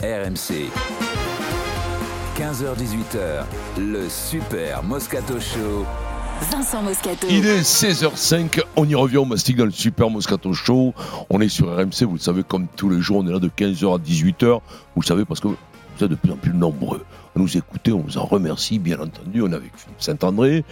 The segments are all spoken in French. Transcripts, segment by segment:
RMC. 15h18h, le Super Moscato Show. Vincent Moscato. Il est 16h05, on y revient, on mastique dans le Super Moscato Show. On est sur RMC, vous le savez, comme tous les jours, on est là de 15h à 18h. Vous le savez parce que vous êtes de plus en plus nombreux à nous écouter, on vous en remercie, bien entendu. On est avec Philippe Saint-André.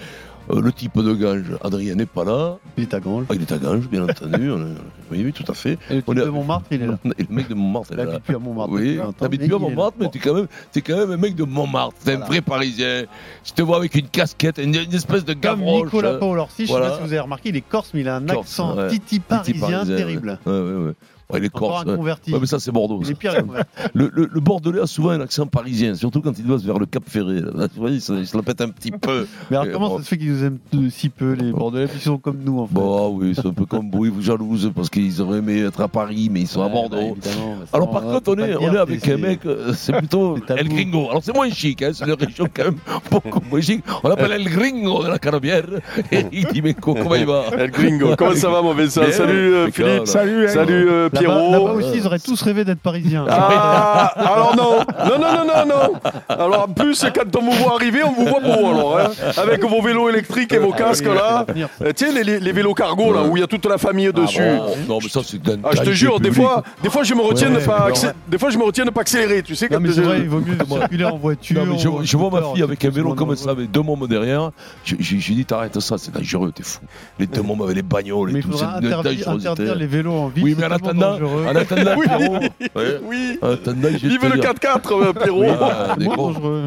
Euh, le type de Gange, Adrien n'est pas là. Il est à Grange. Ah, il est à Gange, bien entendu. Oui, oui, tout à fait. Et le On type est- de Montmartre, il est là. Et le mec de Montmartre, Il est là. à Montmartre. Oui, depuis 20 ans, t'habites mais plus à. Montmartre, mais t'es quand, même, t'es quand même un mec de Montmartre. T'es un Voilà. vrai Parisien. Je te vois avec une casquette, une, une espèce de Comme gavroche. Nicolas Paul-Orsi, je sais Voilà. pas si vous avez remarqué, il est corse, mais il a un Corse, accent ouais. titi Petit parisien terrible. Ouais, ouais, ouais. Ouais, il est Encore corse. un ouais. converti. Ouais, mais ça, c'est Bordeaux. Ça. pire, les. Le, le, le Bordelais a souvent un accent parisien, surtout quand il doit se vers le Cap Ferré. Là, tu vois, il se, il se la pète un petit peu. Mais alors, comment bon. ça se fait qu'ils nous aiment si peu, les Bordelais, puis ils sont comme nous, en fait Bon, ah oui, c'est un peu comme vous, ils vous jalousent parce qu'ils auraient aimé être à Paris, mais ils sont à Ouais, bah, Bordeaux. ça, Alors par contre, on est, on avec un mec, euh, c'est plutôt. El Gringo. Alors c'est moins chic, hein, c'est une région quand même beaucoup moins chic. On l'appelle El Gringo de la Canebière. Et il dit, mais co- comment il va? El Gringo, comment ça va mon Vincent? Bien, Salut euh. Philippe, Salut, salut Là-bas Pierrot. là-bas aussi, ils auraient tous rêvé d'être parisiens. Ah, alors non, non, non, non, non, non. Alors en plus, quand on vous voit arriver, on vous voit beau alors, hein, avec vos vélos électriques et vos casques là. Euh, Tu sais, les, les- les vélos cargo là, où il y a toute la famille dessus. Oh, Non, mais ça, c'est Ah, je te jure, des fois, des fois, je me retiens Ouais, de pas, alors, accé- des fois, je me retiens de pas accélérer, tu sais. Non, quand mais c'est je- vrai, il vaut mieux circuler en voiture. Non, mais je, vois ma fille avec un vélo comme ça, avec deux mômes derrière. J'ai dit, t'arrêtes ça, c'est dangereux, t'es fou. Les deux mômes avec les bagnoles Mais et tout, c'est interdire, les vélos en ville. Oui, mais en tellement attendant, en attendant, Oui. Pierrot, ouais, Oui. en attendant, je vais Vive te le dire- 4x4, euh, Pierrot. Ah, des gros. dangereux.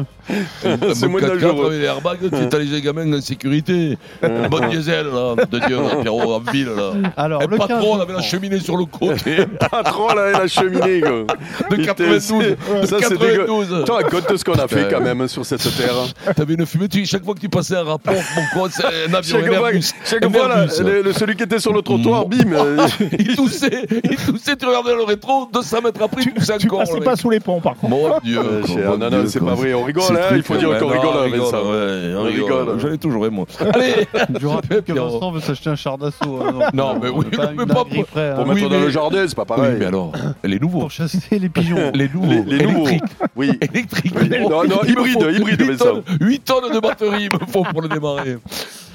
C'est moins bon 4x4 dangereux. les airbags, tu t'as les gamins en sécurité. Un bon diesel, là, de Dieu, là, Pierrot, en ville, là. Alors, le 15 patron, on avait la cheminée sur le côté Patron là, la cheminée. quoi. de Il 92. était- De Ça, c'est dégueu. 92. Tu racontes ce qu'on a fait quand même sur cette terre. T'avais une fumée, tu, chaque fois que tu passais un rapport, mon con, c'est un avion, Chaque un fois, Airbus. chaque Un fois là, Airbus. le- le- celui qui était sur le trottoir, Mm. bim. euh, il toussait, il toussait, tu regardais le rétro, 200 mètres après, Tu encore. passais le pas sous les ponts, par contre. Mon Dieu. euh, non, Dieu, non, c'est pas vrai. On rigole, hein, il faut dire ouais, qu'on rigole, on Vincent. ouais, on On rigole. J'en ai toujours aimé, moi. Allez Je rappelle que. Vincent veut s'acheter un char d'assaut. hein, Non, euh, mais oui, pas mais pas pour- hein. Mettre dans mais- le jardin, c'est pas Oui, pareil. mais alors, les nouveaux. Pour chasser les pigeons. Les nouveaux. Les, nouveaux. électriques. Oui. Électriques. Non, non, hybride, hybride, 8 Vincent. tonnes, 8 tonnes de batterie, il me faut pour le démarrer.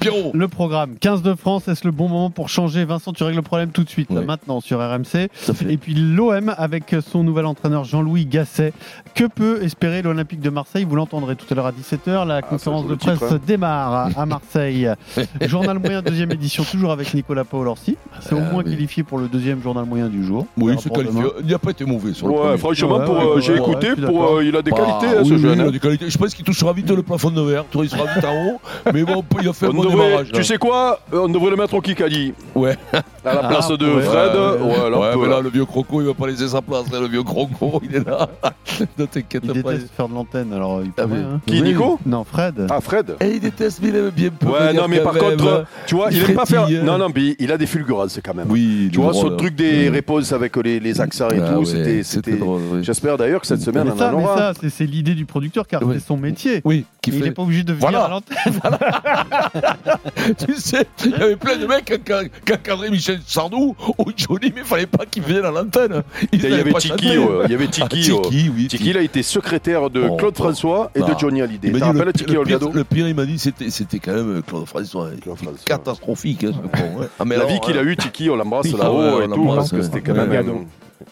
Pierrot. Le programme 15 de France, est-ce le bon moment pour changer Vincent, tu règles le problème tout de suite, maintenant sur RMC. Et puis l'OM avec son nouvel entraîneur Jean-Louis Gasset. Que peut espérer l'Olympique de Marseille? Vous l'entendrez tout à l'heure à 17h. La conférence joue de titre, presse hein. démarre à Marseille. journal moyen, deuxième édition, toujours avec Nicolas Paul-Orsi. C'est au Ah, moins oui. qualifié pour le deuxième journal moyen du jour. Oui, c'est qualifié. demain. Il n'a pas été mauvais sur le Ouais, franchement, Ouais, pour, ouais, euh, j'ai ouais, écouté, pour, euh, il a des Bah, qualités, hein, oui, ce oui, jeune. il a hein. des qualités. Je pense qu'il touchera vite le plafond de verre. Il sera vite en haut. Mais bon, il a fait un On bon devrait- démarrage. tu sais quoi? Euh, On devrait le mettre au Kikadi. Ouais. À la Ah, place de ouais. Fred. Ouais, ouais, peut, mais là. le vieux croco, il va pas laisser sa place. là, le vieux croco, il est là. ne t'inquiète Il pas. déteste faire de l'antenne, alors il Ah oui. hein. Qui, Nico Non, Fred. Ah, Fred Et il déteste, mais il aime bien peu Ouais, non, mais par même. contre, tu vois, il aime pas faire. Non, non, mais il a des fulgurances quand même. Oui, Tu vois, ce truc des réponses avec les, les accents et Ah tout, c'était. oui. J'espère d'ailleurs que cette semaine, on en aura. ça, c'est- l'idée du producteur car c'est son métier. Oui, Il n'est pas obligé de venir à l'antenne. tu sais, il y avait plein de mecs qui encadraient Michel Sardou ou Johnny, mais il fallait pas qu'il vienne à l'antenne. Ils Il y avait Tiki, ouais, il y avait Ah, Tiki. ouais. Tiki, oui. Tiki, il a été secrétaire de Oh, Claude oh. François et de Non. Johnny Hallyday. Il Tu rappelles le, Tiki le pire, Olgado le pire, il m'a dit, c'était, c'était quand même Claude François. Claude catastrophique, hein, ce con. ouais. Ah, mais La alors, vie qu'il a eue, Tiki, on l'embrasse Ah là-haut et on tout, l'embrasse, parce que ouais. c'était quand même.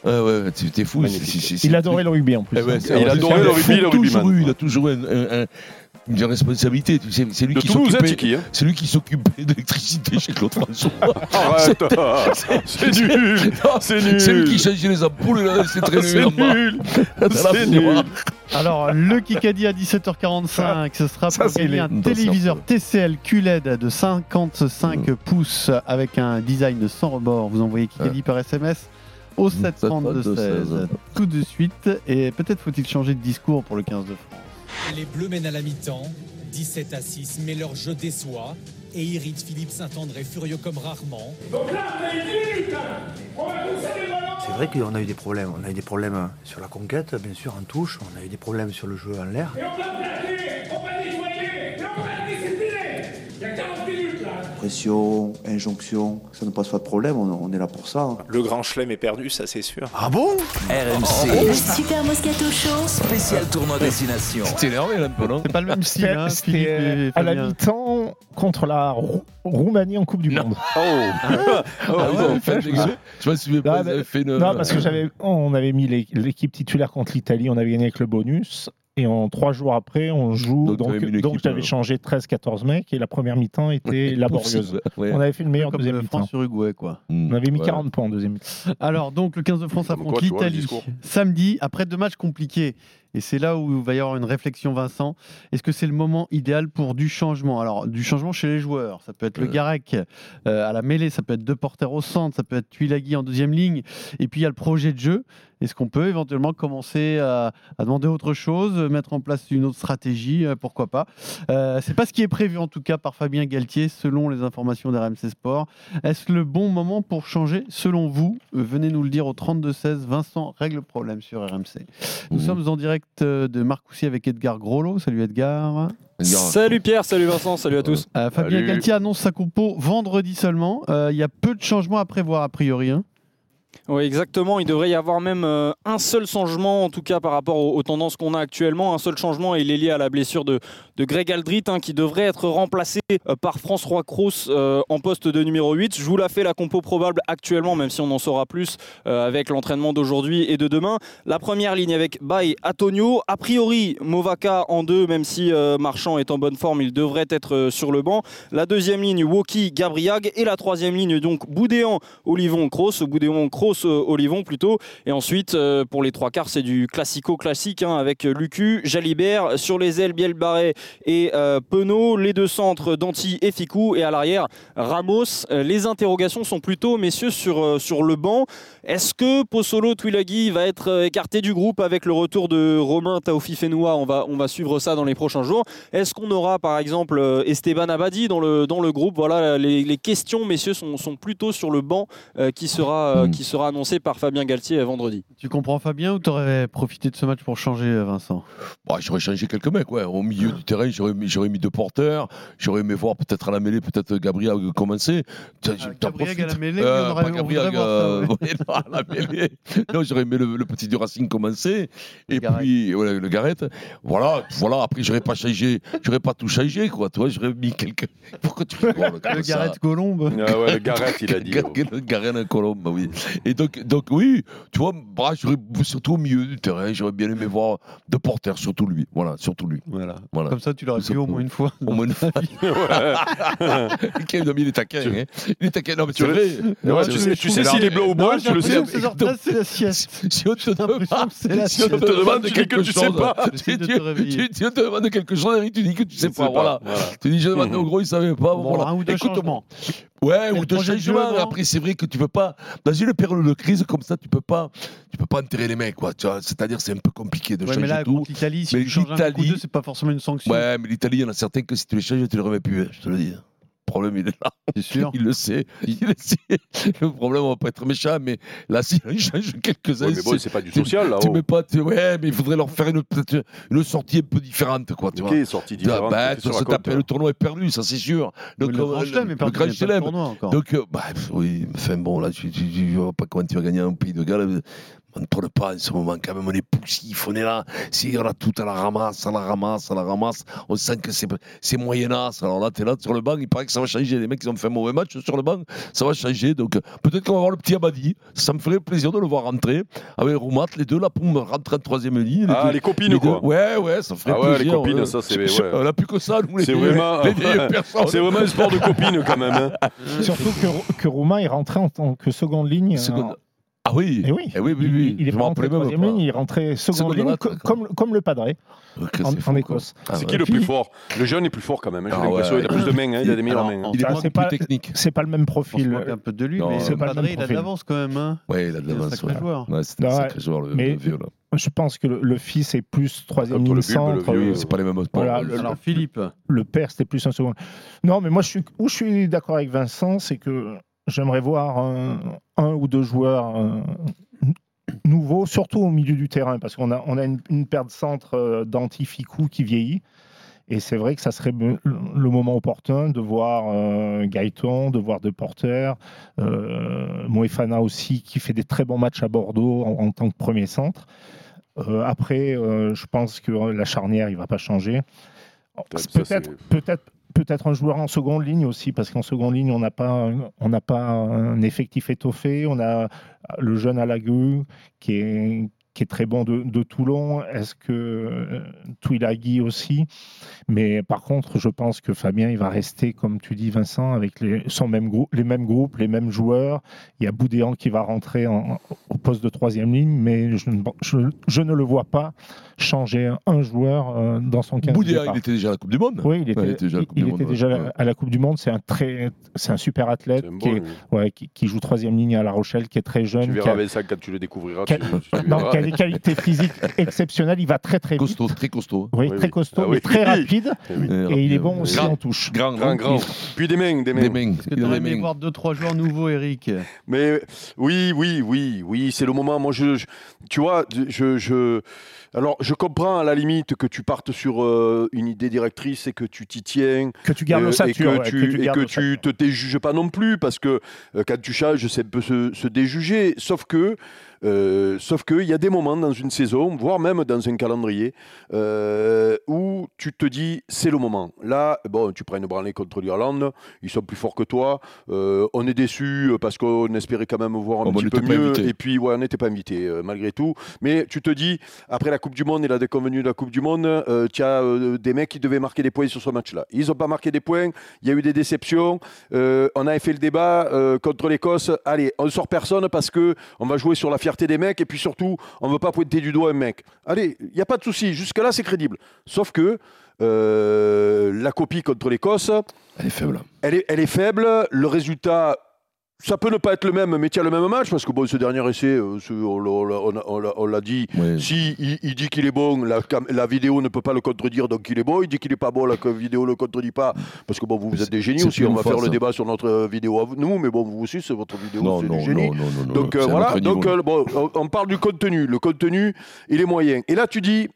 Ouais, ouais, c'était fou. C'est- c'est- Il adorait le rugby en plus. Eh ouais, hein. Il adorait le rugby, le rugbyman. Il a toujours eu un- une responsabilité. tu sais, C'est lui qui Toulouse, hein, s'occupait. Hein. C'est lui qui s'occupait l'électricité chez Claude François. Arrête C'est nul C'est nul C'est lui qui changeait les ampoules, là, c'est très C'est nul. bas. nul C'est nul Alors, le Kikadi à 17h45, ce sera Ça, pour c'est gagner les- un téléviseur TCL QLED de 55 Mm. pouces avec un design sans rebord. Vous envoyez Kikadi par SMS au 732 16 tout de suite. Et peut-être faut-il changer de discours pour le 15 de France. Les Bleus mènent à la mi-temps, 17 à 6, mais leur jeu déçoit et irrite Philippe Saint-André, furieux comme rarement. C'est vrai qu'on a eu des problèmes. On a eu des problèmes sur la conquête, bien sûr, en touche. On a eu des problèmes sur le jeu en l'air. Pression, injonction, ça ne pose pas de problème, on, on est là pour ça. hein. Le grand chelem est perdu, ça c'est sûr. Ah bon? RMC, Le Super Moscato Show. spécial tournoi destination. C'est énervé là un peu, non? C'est pas le même style, hein, C'était Philippe euh, et à la mi-temps contre la Rou- Roumanie en Coupe du Monde. Oh, Ah ouais, fait, fait, je souviens pas, Ah, ils avaient fait une. Non, parce que j'avais, on avait mis l'é- l'équipe titulaire contre l'Italie, on avait gagné avec le bonus. Et en trois jours après, on joue. Donc, Donc, j'avais euh, changé 13-14 mecs et la première mi-temps était laborieuse. Ouais. On avait fait le meilleur Comme deuxième le mi-temps. France-Uruguay, quoi. Mm. On avait mis Ouais. 40 points en deuxième mi-temps. Alors, donc, le 15 de France affronte l'Italie samedi, après deux matchs compliqués. Et c'est là où il va y avoir une réflexion, Vincent. Est-ce que c'est le moment idéal pour du changement? Alors, du changement chez les joueurs. Ça peut être le. Garec euh, à la mêlée, ça peut être deux porteurs au centre, ça peut être Tuilagi en deuxième ligne. Et puis, il y a le projet de jeu. Est-ce qu'on peut éventuellement commencer à, à demander autre chose, mettre en place une autre stratégie? Euh, Pourquoi pas? Euh, C'est pas ce qui est prévu, en tout cas, par Fabien Galtier, selon les informations d'RMC Sport. Est-ce le bon moment pour changer, selon vous Euh, Venez nous le dire au 32-16. Vincent règle le problème sur RMC. Nous Mhm. sommes en direct euh, de Marcoussis avec Edgar Groslo. Salut Edgar. Salut Pierre, salut Vincent, salut à tous. Euh, Fabien Salut. Galtier annonce sa compo vendredi seulement. Euh, Il y a peu de changements à prévoir a priori. hein. Oui, exactement. Il devrait y avoir même euh, un seul changement, en tout cas par rapport aux, tendances qu'on a actuellement. Un seul changement, et il est lié à la blessure de, de Greg Aldrit, hein, qui devrait être remplacé euh, par François Kroos euh, en poste de numéro 8. Je vous la fais la compo probable actuellement, même si on en saura plus euh, avec l'entraînement d'aujourd'hui et de demain. La première ligne avec Bay, Antonio. A priori, Movaka en deux, même si Marchand est en bonne forme, il devrait être sur le banc. La deuxième ligne, Woki, Gabriag. Et la troisième ligne, donc Boudéan, Olivon, Kroos. Boudéan, Euh, Olivon plutôt. Et ensuite, euh, pour les trois quarts, c'est du classico classique hein, avec Lucu, Jalibert, sur les ailes, Bielbarré et euh, Penaud, les deux centres, Danti et Ficou, et à l'arrière, Ramos. Euh, les interrogations sont plutôt, messieurs, sur, le banc. Est-ce que Possolo Twilaghi va être écarté du groupe avec le retour de Romain Taofi Fenoua on va, suivre ça dans les prochains jours. Est-ce qu'on aura par exemple Esteban Abadi dans le, groupe? Voilà, les, questions, messieurs, sont, plutôt sur le banc qui sera annoncé par Fabien Galtier euh, vendredi. Tu comprends Fabien ou t'aurais profité de ce match pour changer euh, Vincent? Bon, j'aurais changé quelques mecs, ouais. Au milieu du terrain, j'aurais mis, j'aurais mis deux porteurs. J'aurais aimé voir peut-être à la mêlée, peut-être Gabriel commencer. T'en Gabriel à la mêlée, Euh, on aurait- pas on Gabriel, voudrait voir ça, euh, ouais. non, à la mêlée. Non, j'aurais aimé le, le petit du Racing commencer. Et puis, ouais, le Gareth. Voilà, voilà. Après, j'aurais pas changé, j'aurais pas tout changé, quoi. Toi, j'aurais mis quelques. Pourquoi tu rigoles Le ça Gareth Colombe. Ah ouais, le Gareth, il a dit. oh. Le colombe, bah oui. Et donc, donc oui, tu vois, bah, j'aurais surtout au milieu du terrain, j'aurais bien aimé voir deux porteurs, surtout lui. Voilà, surtout lui. Voilà. Voilà. Comme ça, tu l'aurais pu au moins une fois. Au moins une fois. Il est taquin. hein. Il est taquin. Non, mais Tu- vrai. Ouais, C'est- tu sais, tu sais s'il est bleu ou brun, Non, tu le sais. c'est la sieste. Si on te demande, que c'est la si on te sieste. demande tu quelque sais chose, pas. si on te demande quelque chose, tu dis que tu sais pas. Voilà. Tu dis, je demande au gros, il savait pas. Bon, voilà. un Ouais, ou de non Après, c'est vrai que tu peux pas, dans une période de crise comme ça, tu peux pas, tu peux pas enterrer les mecs, quoi. C'est-à-dire, c'est un peu compliqué de Ouais, mais changer là, tout. l'Italie, si Mais tu changes un coup c'est pas forcément une sanction. Ouais, mais l'Italie, il y en a certains que si tu les changes, tu les remets plus, je te le dis. Le problème, il est là. C'est sûr. Il le sait. Il le sait. Le problème, on va pas être méchant, mais là, si change quelques-uns, Ouais, mais bon, c'est- pas du tu- social, là. tu mets pas, tu- ouais, mais il faudrait leur faire une, peut-être une sortie un peu différente, quoi. Tu vois. Ok, sortie vois, différente. bah, ça le tournoi est perdu, ça c'est sûr. Le Donc, grand euh, chelem est le perdu, grand tournoi encore. Donc, euh, bah, oui, enfin bon, là, tu, tu, tu vois pas comment tu vas gagner un pays de Galles. On ne tourne pas en ce moment, quand même, on est poussif, on est là. Si on a tout à la ramasse, à la ramasse, à la ramasse, on sent que c'est, c'est moyenasse. Alors là, tu es là sur le banc, il paraît que ça va changer. Les mecs, ils ont fait un mauvais match sur le banc, ça va changer. Donc, peut-être qu'on va voir le petit Abadi. Ça me ferait plaisir de le voir rentrer avec Roumat, les deux là, pour me rentrer en troisième ligne. Ah, deux- les copines, deux- quoi. Ouais, ouais, ça ferait Ah ouais, les plaisir. copines, ouais. ça, c'est- ouais. On n'a plus que ça, nous, les C'est vraiment, les c'est vraiment un sport de copines quand même. hein. Surtout que, que Romain est rentré en tant que seconde ligne. Seconde- euh, Ah oui, Et oui, Eh oui, oui, il, oui. il est pas rentré troisième pas. ligne, il est rentré seconde ligne, co- comme, comme le Padré Ok, en. Écosse. Ah C'est qui le plus fort? Le jeune est plus fort quand même. hein, J'ai Ah l'impression ouais. il a plus de mains, hein, il a des meilleures mains. en- Il il est c'est plus pas- technique. C'est pas le même profil. un peu de lui, Non, mais c'est pas le Padré, même il a de l'avance quand même. Hein. Ouais, il a de C'est un l'avance. sacré ouais. joueur. C'est un sacré joueur, le, vieux, là. Je pense que le, fils est plus troisième ligne centre. C'est pas les mêmes Alors Philippe, le père, c'était plus un second. Non, mais moi, où je suis d'accord avec Vincent, c'est que j'aimerais voir un, un ou deux joueurs euh, nouveaux, surtout au milieu du terrain, parce qu'on a, on a une, une paire de centre euh, d'Antificou qui vieillit. Et c'est vrai que ça serait le moment opportun de voir euh, Gaëtan, de voir De Porter, euh, Moefana aussi, qui fait des très bons matchs à Bordeaux en, en tant que premier centre. Euh, après, je pense que la charnière, il ne va pas changer. Peut-être peut-être un joueur en seconde ligne aussi, parce qu'en seconde ligne, on n'a pas, pas un effectif étoffé. On a le jeune Alagu qui est, qui est très bon de, de Toulon. Est-ce que euh, aussi? Mais par contre, je pense que Fabien, il va rester, comme tu dis, Vincent, avec les, son même les mêmes groupes, les mêmes joueurs. Il y a Boudéan qui va rentrer en- au poste de troisième ligne, mais je, ne- je, je ne le vois pas changer un joueur euh, dans son 15 Boudéa, départ. il était déjà à la Coupe du Monde. Oui, il était, Ouais, il était déjà à la il- Coupe du il Monde, était déjà Ouais. à la Coupe du Monde. C'est un très, c'est un super athlète qui, bon, est- lui. ouais, qui, qui joue troisième ligne à La Rochelle, qui est très jeune, Tu qui verras a, Vincent quand tu le découvriras. qui a- tu- tu non, verras. A des qualités physiques exceptionnelles. Il va très très vite. Costaud, très costaud. Oui, Oui, très oui. costaud, Ah mais oui. très rapide. Oui. Et il est bon aussi Grand. en touche. Grand, Grand, grand. Puis des mains, des mains. Des mains. Est-ce que tu aimé voir deux trois joueurs nouveaux, Eric? Mais oui, oui, oui, oui, c'est le moment. Moi, je, je- tu vois, je, je, alors, je comprends à la limite que tu partes sur euh, une idée directrice et que tu t'y tiens. Que tu gardes euh, le et que ouais, tu, que tu et que tu te déjuges pas non plus parce que euh, quand tu changes, c'est un peu se, se déjuger. Sauf que, euh, sauf que il y a des moments dans une saison, voire même dans un calendrier, euh, où tu te dis c'est le moment. Là, bon, tu prends une branlée contre l'Irlande, ils sont plus forts que toi. Euh, on est déçu parce qu'on espérait quand même voir un Oh, on petit peu mieux. Et puis, ouais, on n'était pas invité malgré tout. Mais tu te dis, après la Coupe du Monde et la déconvenue de la Coupe du Monde, tu as des mecs qui devaient marquer des points sur ce match-là. Ils n'ont pas marqué des points. Il y a eu des déceptions. On avait fait le débat contre l'Écosse. Allez, on ne sort personne parce que on va jouer sur la fierté des mecs et puis surtout, on ne veut pas pointer du doigt un mec. Allez, il n'y a pas de souci. Jusque-là, c'est crédible. Sauf que euh, la copie contre l'Écosse, Elle est faible. elle est, elle est faible. Le résultat, ça peut ne pas être le même, mais as le même match, parce que bon, ce dernier essai, on l'a- dit, Ouais. si il, il dit qu'il est bon, la, vidéo ne peut pas le contredire, donc il est bon. Il dit qu'il n'est pas bon, la vidéo ne le contredit pas, parce que bon, vous, vous êtes des génies aussi. On va faire le débat sur notre euh, vidéo à nous, mais bon, vous aussi, c'est votre vidéo, c'est du génie. non, non, non, non. Donc euh, voilà, donc euh, bon, on, on parle du contenu. Le contenu, il est moyen. Et là, tu dis,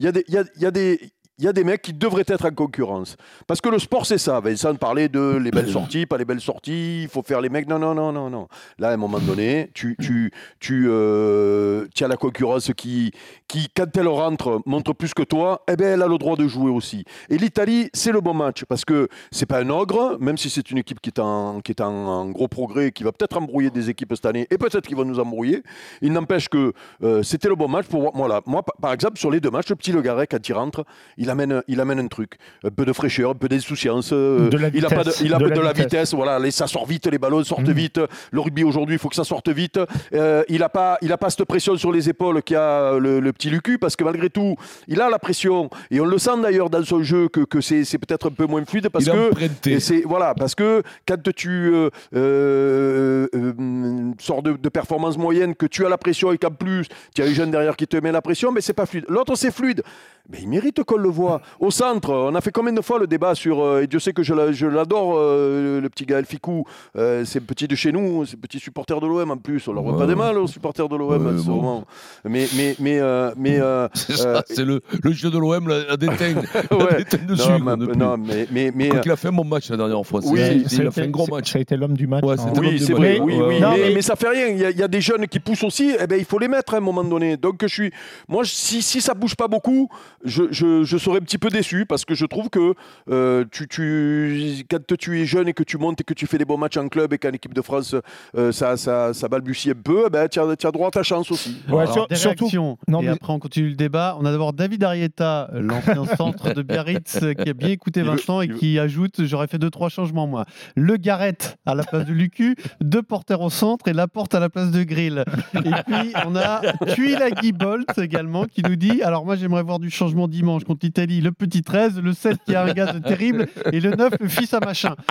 il y, a des- il y, a, il y, a des- il y a des mecs qui devraient être en concurrence. Parce que le sport, c'est ça. Vincent parlait de les belles sorties, pas les belles sorties, il faut faire les mecs. Non, non, non, non, non. Là, à un moment donné, tu, tu, tu, euh, as la concurrence qui, qui, quand elle rentre, montre plus que toi, eh ben, elle a le droit de jouer aussi. Et l'Italie, c'est le bon match. Parce que c'est pas un ogre, même si c'est une équipe qui est, en, qui est en, en gros progrès, qui va peut-être embrouiller des équipes cette année, et peut-être qu'ils vont nous embrouiller. Il n'empêche que euh, c'était le bon match pour moi. Moi, pa- par exemple, sur les deux matchs, le petit Le Garret, quand il rentre, il amène, il amène un truc. Un peu de fraîcheur, un peu d'insouciance. euh, De la il a pas de, il a de de la la vitesse. vitesse. Voilà, les- ça sort vite, les ballons sortent Mhm. vite. Le rugby aujourd'hui, il faut que ça sorte vite. Euh, il n'a pas, il a pas cette pression sur les épaules qu'a le, le petit Lucu, parce que malgré tout, il a la pression. Et on le sent d'ailleurs dans son jeu que, que c'est c'est peut-être un peu moins fluide parce Il a que c'est voilà parce que quand tu euh, euh, euh, sors de, de performance moyenne, que tu as la pression et qu'en plus tu as un jeune derrière qui te met la pression, mais c'est pas fluide. L'autre c'est fluide. Mais il mérite qu'on le voit. Au centre, on a fait combien de fois le débat sur, euh, et Dieu sait que je la- je l'adore, euh, le petit Gaël Ficou, euh, c'est petit de chez nous, c'est petit supporter de l'OM en plus, on leur voit pas des mal aux supporters de l'OM Ouais, en ce bon. moment. Mais, mais, mais, euh, mais, euh, C'est ça, euh, c'est le, le jeu de l'OM, la, la déteigne. Dessus. non, mais, mais, mais, euh, qu'il a fait un bon match la dernière fois. Oui, il a fait un gros match. Ça a été l'homme du match. Ouais, hein. Oui, c'est vrai, oui, mais, mais- mais ça fait rien. Il y, a, il y a des jeunes qui poussent aussi. Eh ben, il faut les mettre à un moment donné. Donc, je suis, moi, si, si ça bouge pas beaucoup, je, je, je serais un petit peu déçu parce que je trouve que euh, tu, tu, quand tu es jeune et que tu montes et que tu fais des bons matchs en club et qu'en équipe de France, euh, ça, ça, ça balbutie un peu, eh ben, tu as, droit à ta chance aussi. Ouais, Alors, sur- des surtout- non, et mais- après, on continue le débat. On a d'abord David Arietta, l'ancien centre de Biarritz, qui a bien écouté Vincent et qui ajoute J'aurais fait deux, trois changements, moi. Le Garrett à la place de Lucu, deux porteurs au centre et la porte à la place de Grill. Et puis, on a Tuilagi Bolt également qui nous dit Alors, moi, j'aimerais voir du changement dimanche contre l'Italie. Le petit 13, le 7 qui a un gaz terrible et le 9, le fils à machin.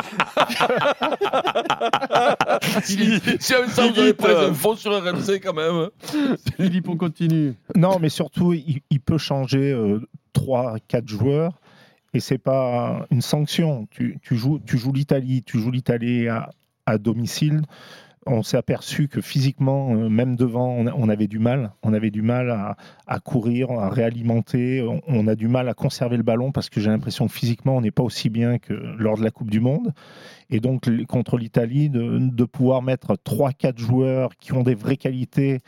Si si avez pris un fond sur RMC quand même. Philippe, on continue. Non, mais surtout, il, il peut changer 3, 4 joueurs et c'est pas une sanction. Tu, tu joues, tu joues l'Italie, tu joues l'Italie à, à domicile. On s'est aperçu que physiquement, euh, même devant, on, avait du mal. On avait du mal à, courir, à réalimenter. On, a du mal à conserver le ballon parce que j'ai l'impression que physiquement, on n'est pas aussi bien que lors de la Coupe du Monde. Et donc, contre l'Italie, de, de pouvoir mettre 3-4 joueurs qui ont des vraies qualités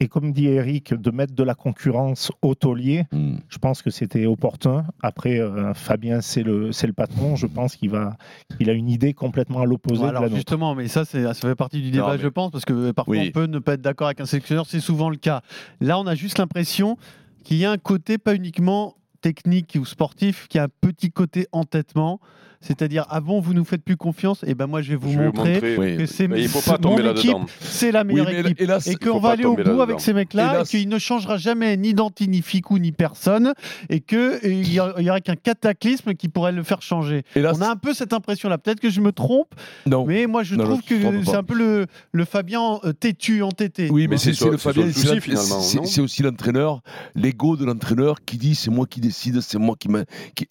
et comme dit Eric, de mettre de la concurrence au taulier, Hmm. je pense que c'était opportun. Après, euh, Fabien, c'est le, c'est le patron. Je pense qu'il va, il a une idée complètement à l'opposé Bon, de alors la nôtre. justement, mais ça, ça fait partie du débat, Non, mais- je pense, parce que parfois Oui. on peut ne pas être d'accord avec un sélectionneur, c'est souvent le cas. Là, on a juste l'impression qu'il y a un côté pas uniquement technique ou sportif, qu'il y a un petit côté entêtement. C'est-à-dire, avant, vous nous faites plus confiance, et ben moi, je vais vous Je montrer montrer. Oui. que c'est Mais il faut c'est pas tomber mon là-dedans. équipe, c'est la meilleure Oui, équipe. hélas, et qu'on va aller au bout avec ces mecs-là, et qu'il ne changera jamais ni Danti, ni Ficou, ni personne, et qu'il y a- il y aura qu'un cataclysme qui pourrait le faire changer. Hélas, On a un peu cette impression-là. Peut-être que je me trompe, non. mais moi, je Non, trouve non, que c'est un peu le, le Fabien euh, têtu, entêté. Oui, mais C'est le Fabien, c'est aussi l'entraîneur, l'ego de l'entraîneur qui dit c'est moi qui décide, c'est moi qui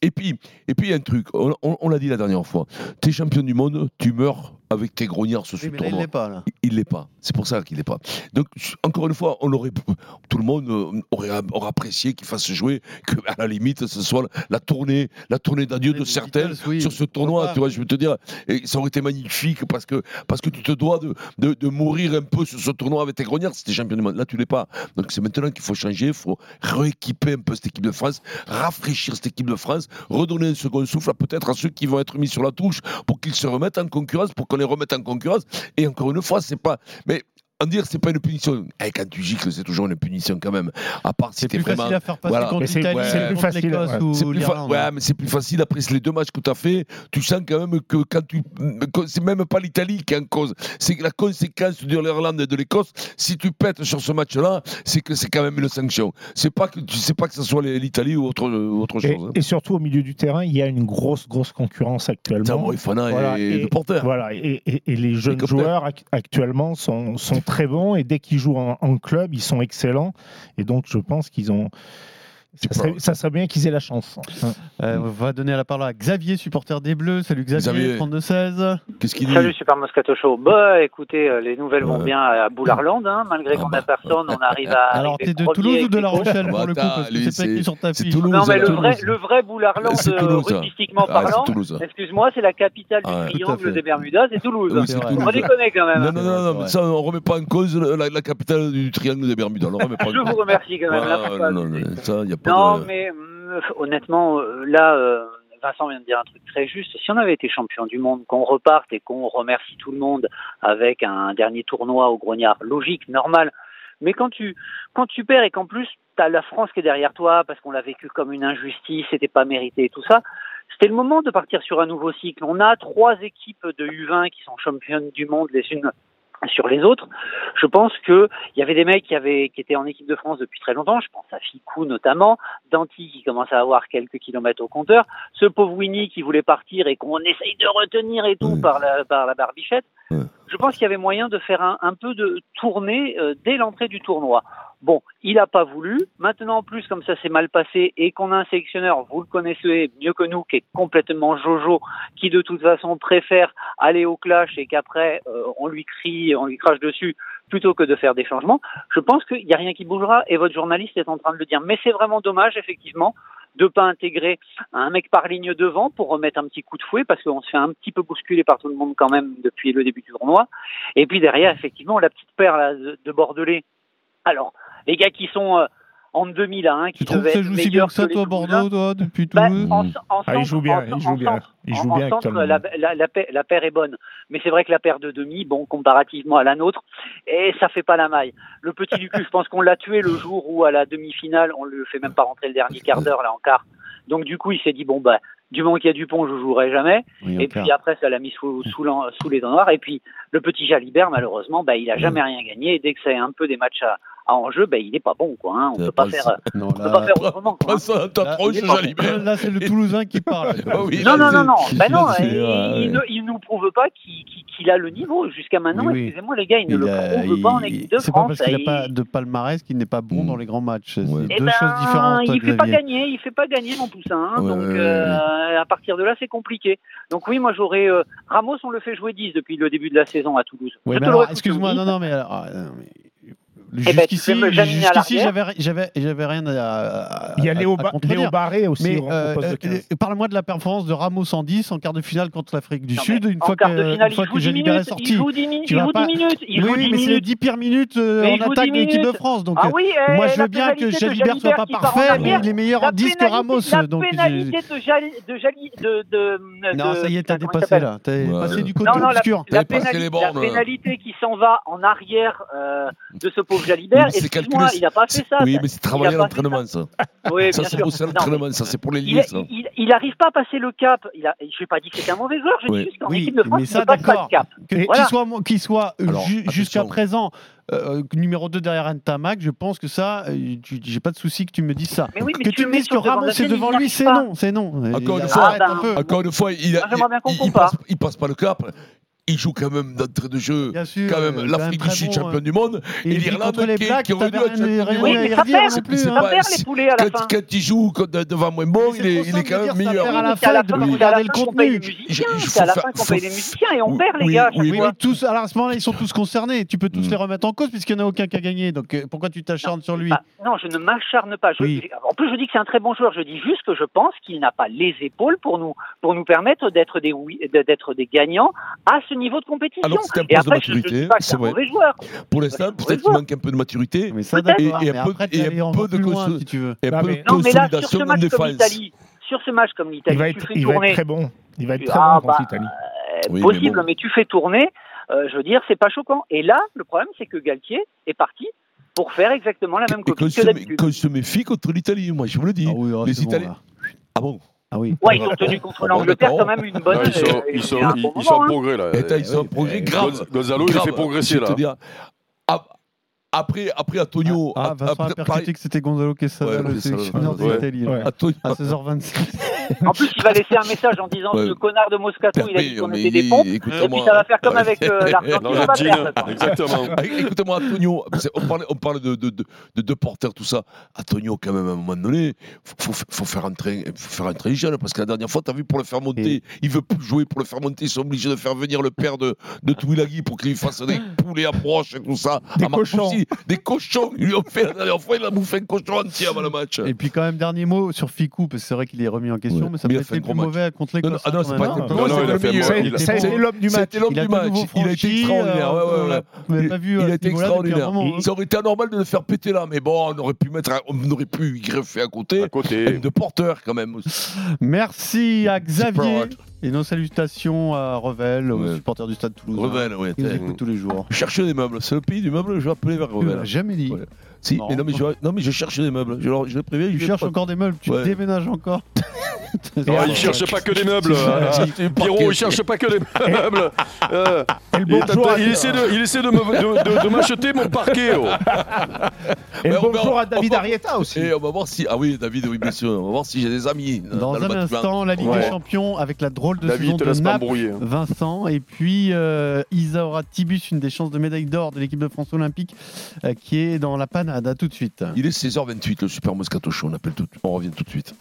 Et puis, et puis il y a un truc, on l'a dit la dernière fois, t'es champion du monde, tu meurs avec tes grognards ce Oui, mais là, il l'est pas. Là. Il l'est pas. C'est pour ça qu'il l'est pas. Donc encore une fois, on aurait tout le monde euh, aurait, aurait apprécié qu'il fasse jouer que à la limite ce soit la tournée, la tournée d'adieu de certains oui, sur ce tournoi. Tu vois, je veux te dire, et ça aurait été magnifique parce que parce que tu te dois de, de, de mourir un peu sur ce tournoi avec tes grognards. C'était champion du monde. Là, tu l'es pas. Donc c'est maintenant qu'il faut changer. Il faut rééquiper un peu cette équipe de France, rafraîchir cette équipe de France, redonner un second souffle à peut-être à ceux qui vont être mis sur la touche pour qu'ils se remettent en concurrence, pour qu'on les remette en concurrence. Et encore une fois, c'est pas. Mais en dire c'est pas une punition. Eh, quand tu gicles, c'est toujours une punition quand même. À part si C'est t'es plus vraiment. facile à faire passer Voilà. contre c'est- l'Italie, ouais, c'est plus facile, l'Écosse ouais. ou C'est plus, fa- ouais, mais c'est plus facile après les deux matchs que tu as fait. Tu sens quand même que quand tu. C'est même pas l'Italie qui est en cause. C'est que la conséquence de l'Irlande et de l'Écosse. Si tu pètes sur ce match-là, c'est que c'est quand même une sanction. C'est pas que tu sais pas que ce soit l'Italie ou autre, autre Et, chose. hein. et surtout au milieu du terrain, il y a une grosse, grosse concurrence actuellement. Voilà, et, et- de Porter. Voilà, et, et- et les jeunes joueurs ac- actuellement sont, sont très bons et dès qu'ils jouent en, en club, ils sont excellents. Et donc, je pense qu'ils ont. Ça serait, pas- ça serait bien qu'ils aient la chance. Euh, on va donner la parole à Xavier, supporter des Bleus. Salut Xavier, Xavier. 32-16. Qu'est-ce qu'il dit Salut Super Moscato Show. Bah écoutez, euh, les nouvelles vont bien à Boularland, hein, malgré Ah qu'on bah. n'a personne, on arrive à. Alors, t'es de Toulouse ou de La. Rochelle pour le coup Bah, Parce que c'est pas écrit sur ta fiche. Toulouse. Non mais le vrai, le vrai Boularland, euh, Ah, parlant, excuse-moi, c'est la capitale Ah, du triangle des Bermudas, c'est Toulouse. Toulouse. On déconne quand même. Non, hein. non, non, non, ça, on remet pas en cause la, capitale du triangle des Bermudes. On le remet pas en Je vous remercie quand même. Ça, y a pas Non, de. mais hum, honnêtement, euh, là, euh, Vincent vient de dire un truc très juste. Si on avait été champion du monde, qu'on reparte et qu'on remercie tout le monde avec un dernier tournoi au grognard, logique, normal. Mais quand tu, quand tu perds et qu'en plus, tu as la France qui est derrière toi parce qu'on l'a vécu comme une injustice, c'était pas mérité et tout ça, c'était le moment de partir sur un nouveau cycle. On a trois équipes de U20 qui sont championnes du monde les unes sur les autres. Je pense que il y avait des mecs qui avaient qui étaient en équipe de France depuis très longtemps. Je pense à Ficou notamment, Danti qui commence à avoir quelques kilomètres au compteur, ce pauvre Winnie qui voulait partir et qu'on essaye de retenir et tout par la par la barbichette. Je pense qu'il y avait moyen de faire un, peu de tournée euh, dès l'entrée du tournoi. Bon, il n'a pas voulu. Maintenant, en plus, comme ça s'est mal passé et qu'on a un sélectionneur, vous le connaissez mieux que nous, qui est complètement jojo, qui de toute façon préfère aller au clash et qu'après euh, on lui crie, on lui crache dessus plutôt que de faire des changements. Je pense qu'il n'y a rien qui bougera et votre journaliste est en train de le dire. Mais c'est vraiment dommage, effectivement, de pas intégrer un mec par ligne devant pour remettre un petit coup de fouet parce qu'on se fait un petit peu bousculer par tout le monde quand même depuis le début du tournoi. Et puis derrière, effectivement, la petite paire là, de, de Bordelais. Alors, les gars qui sont euh, en demi là, hein, qui Tu trouves que ça être joue si bien que ça, toi, Toulousains. Bordeaux, toi, depuis Bah, Toulouse en, en Ah, il centre- joue bien, en- il joue en bien, il en- joue en bien centre, la, la, la, paire, la paire est bonne, mais c'est vrai que la paire de demi, bon, comparativement à la nôtre, et ça fait pas la maille. Le petit Lucu, je pense qu'on l'a tué le jour où à la demi-finale, on le fait même pas rentrer le dernier quart d'heure là en quart. Donc du coup, il s'est dit bon bah du moment qu'il y a Dupont, je jouerai jamais. Oui, Et puis après, ça l'a mis sous, sous, l'en- sous les dents noirs. Et puis le petit Jalibert, malheureusement, bah, il a jamais rien gagné. Et dès que c'est un peu des matchs à, en jeu, ben, il n'est pas bon. Quoi, hein. On ne peut pas faire, Non, on peut là, pas faire autrement. quoi, hein. Ça Là, pas là, c'est le Toulousain qui parle. Ah oui, Non, là, non, non, non. Ben non, là, c'est- il, ne, il nous prouve pas qu'il a le niveau. Jusqu'à maintenant, Oui, oui. excusez-moi les gars, il ne Il le prouve pas en équipe de C'est pas France. parce qu'il Et- n'a pas de palmarès qu'il n'est pas bon Mm. dans les grands matchs. C'est Eh deux ben, choses différentes. il fait pas gagner, il fait pas gagner mon poussin. hein. Ouais, donc euh, à partir de là, c'est compliqué. Donc oui, moi j'aurais euh, Ramos, on le fait jouer 10 depuis le début de la saison à Toulouse. Ouais, foutu excuse-moi, au 10. non, non, mais Eh ben, jusqu'ici, jusqu'ici, j'avais, j'avais, j'avais rien à, à- Il y a Léo, Ba-. Léo Barré aussi Mais euh, poste de euh, 15. parle-moi de la performance de Ramos en 10 en quart de finale contre l'Afrique du Non, Sud, une fois que, finale, une fois il que joue 10 Jalibert est sorti. il joue 10 minutes, Tu il vas joue pas- 10 minutes, il oui, joue oui, 10 mais c'est les minutes. 10 pires minutes euh, en attaque 10 de l'équipe de. France. Donc, Ah euh, oui, eh, moi, je veux bien que Jalibert soit pas parfait, mais il est meilleur en 10 que Ramos. La pénalité de Non, ça y est, t'as dépassé là. T'es passé du côté obscur. la, pénalité qui s'en va en arrière euh, de ce pauvre Jalibert, c'est excuse-moi, calculé. il n'a pas fait C'est- ça. Oui, ça. mais c'est travailler l'entraînement, ça. Oui, Ça, bien c'est bosser l'entraînement, ça, c'est pour les ça. il, il arrive pas à passer le cap. Il a, je n'ai pas dit que c'était un mauvais joueur, je Oui. dis juste qu'en Oui, équipe de France, mais il ça, ne passe pas le cap. Que- Voilà. Qu'il soit, qu'il soit euh, ju- jusqu'à présent euh, numéro 2 derrière Ntamak, je pense que ça, euh, j'ai pas de souci que tu me dises ça. Mais oui, mais que tu me dises que Ramos la est scène, devant lui, c'est non, c'est non. Encore une fois, arrête Ah, un peu. Encore une fois, il, passe, il passe pas le cap. Il joue quand même d'entrée de jeu. Bien sûr, quand euh, même, quand l'Afrique même du Sud, bon, champion euh. du monde. Et Et puis l'Irlande qui, qui aurait dû être les poulets à la Quand, fin. quand il joue devant moins bon, il est, il quand même meilleur. à la fin le paye contenu. C'est à la fin qu'on paye les musiciens et on Oui, perd les gars. oui, mais tous, alors à ce moment-là, ils sont tous concernés. Tu peux tous Mm. les remettre en cause puisqu'il n'y en a aucun qui a gagné. Donc euh, pourquoi tu t'acharnes sur lui Bah, non, je ne m'acharne pas. En plus, je dis que c'est un très bon joueur. Je dis juste que je pense qu'il n'a pas les épaules pour nous, pour nous permettre d'être des, oui- d'être des gagnants à ce niveau de compétition. Alors, c'est un Et poste de après, je ne maturité, c'est vrai. mauvais joueur. Pour l'instant, peut-être qu'il manque un peu de maturité. Mais ça. Et- et mais un peu- après, et t'es un allé peu encore de plus loin, cons- si tu veux. Et un Non, peu mais- de Non, mais là, sur consolidation ce en match comme défense. l'Italie, sur ce match comme l'Italie, Il va tu être, fais il va être tourner. très bon. Il va être très Ah, bon bah, contre l'Italie. euh, Oui, mais possible, bon. mais, tu fais tourner. euh, je veux dire, c'est pas choquant. Et là, le problème, c'est que Galtier est parti pour faire exactement la même copie se, que d'habitude. qu'on se méfie contre l'Italie, moi je vous le dis. Ah oui, oh, les bon, Italiens. ah bon? Ah oui. Ouais, ils ont tenu contre l'Angleterre quand même une bonne. Non, ils sont, euh, ils sont, un ils, bon ils sont moment, en progrès là. Ils ont un oui, projet mais grave. Gonz- Gonzalo, il grave, fait progresser là. Ap- Après, après Antonio. Ah, ap- Vincent a percuté que c'était Gonzalo Quesada, Ouais, le sélectionneur. Antonio- À 16h26. En plus, il va laisser un message en disant Ouais. ce connard de Moscato, il a dit qu'on était des pompes. Et écoute-moi. puis ça va faire comme avec euh, l'Argentine. exactement. Ah, Écoutez-moi, Antonio, on parle, on parle de, de, de, de deux porteurs, tout ça. Antonio, quand même, à un moment donné, faut, faut, faut faire entrer, faut faire entrer les jeunes, parce que la dernière fois, tu as vu, pour le faire monter, il veut plus jouer pour le faire monter, ils sont obligés de faire venir le père de, de pour qu'il lui fasse des poulets à broche et tout ça. Des À Marcoussis, cochons. Des cochons, ils lui ont fait la dernière fois, il a bouffé un cochon entier avant le match. Et puis quand même, dernier mot sur Ficou, parce que c'est vrai qu'il est remis en question, Ouais. mais ça peut a être fait un le plus mauvais contre l'Écosse. non, ah non, c'est quand pas été l'homme du match. C'était l'homme du match. Il a été extraordinaire. il a été extraordinaire. hein. Ça aurait été anormal de le faire péter là, mais bon, on aurait pu mettre, un- on aurait pu y greffer à côté. À côté. M de porteur quand même. Merci à Xavier. Et nos salutations à Revel, aux Ouais. supporters du Stade Toulousain. Revel, ouais. Ils nous t'es- écoutent tous les jours. Je cherche des meubles. C'est le pays du meuble, je vais appeler vers Tu l'as Revel. jamais dit. Ouais. Si, Non. mais non, mais je, non, mais je cherche des meubles. Je, leur- je les préviens. Tu cherches encore des meubles, tu Ouais. déménages encore. Non, il cherche pas que des meubles. Hein. c'est- Pierrot, il cherche pas que des meubles. Euh, il, essaie de, il essaie de me- de- de- de m'acheter mon parquet. oh. Et Mais on bonjour à on David va- Arietta aussi. Et on va voir si. Ah oui, David, oui, bien sûr. On va voir si j'ai des amis. Dans le un bâtiment. instant, la Ligue Ouais. des Champions avec la drôle de David, saison te de laisse pas Naples, embrouiller. hein. Vincent. Et puis, euh, Isaura Tibus, une des chances de médaille d'or de l'équipe de France olympique, euh, qui est dans la panade. À tout de suite. Il est 16h28, le Super Moscato Show. On appelle tout. On revient tout de suite.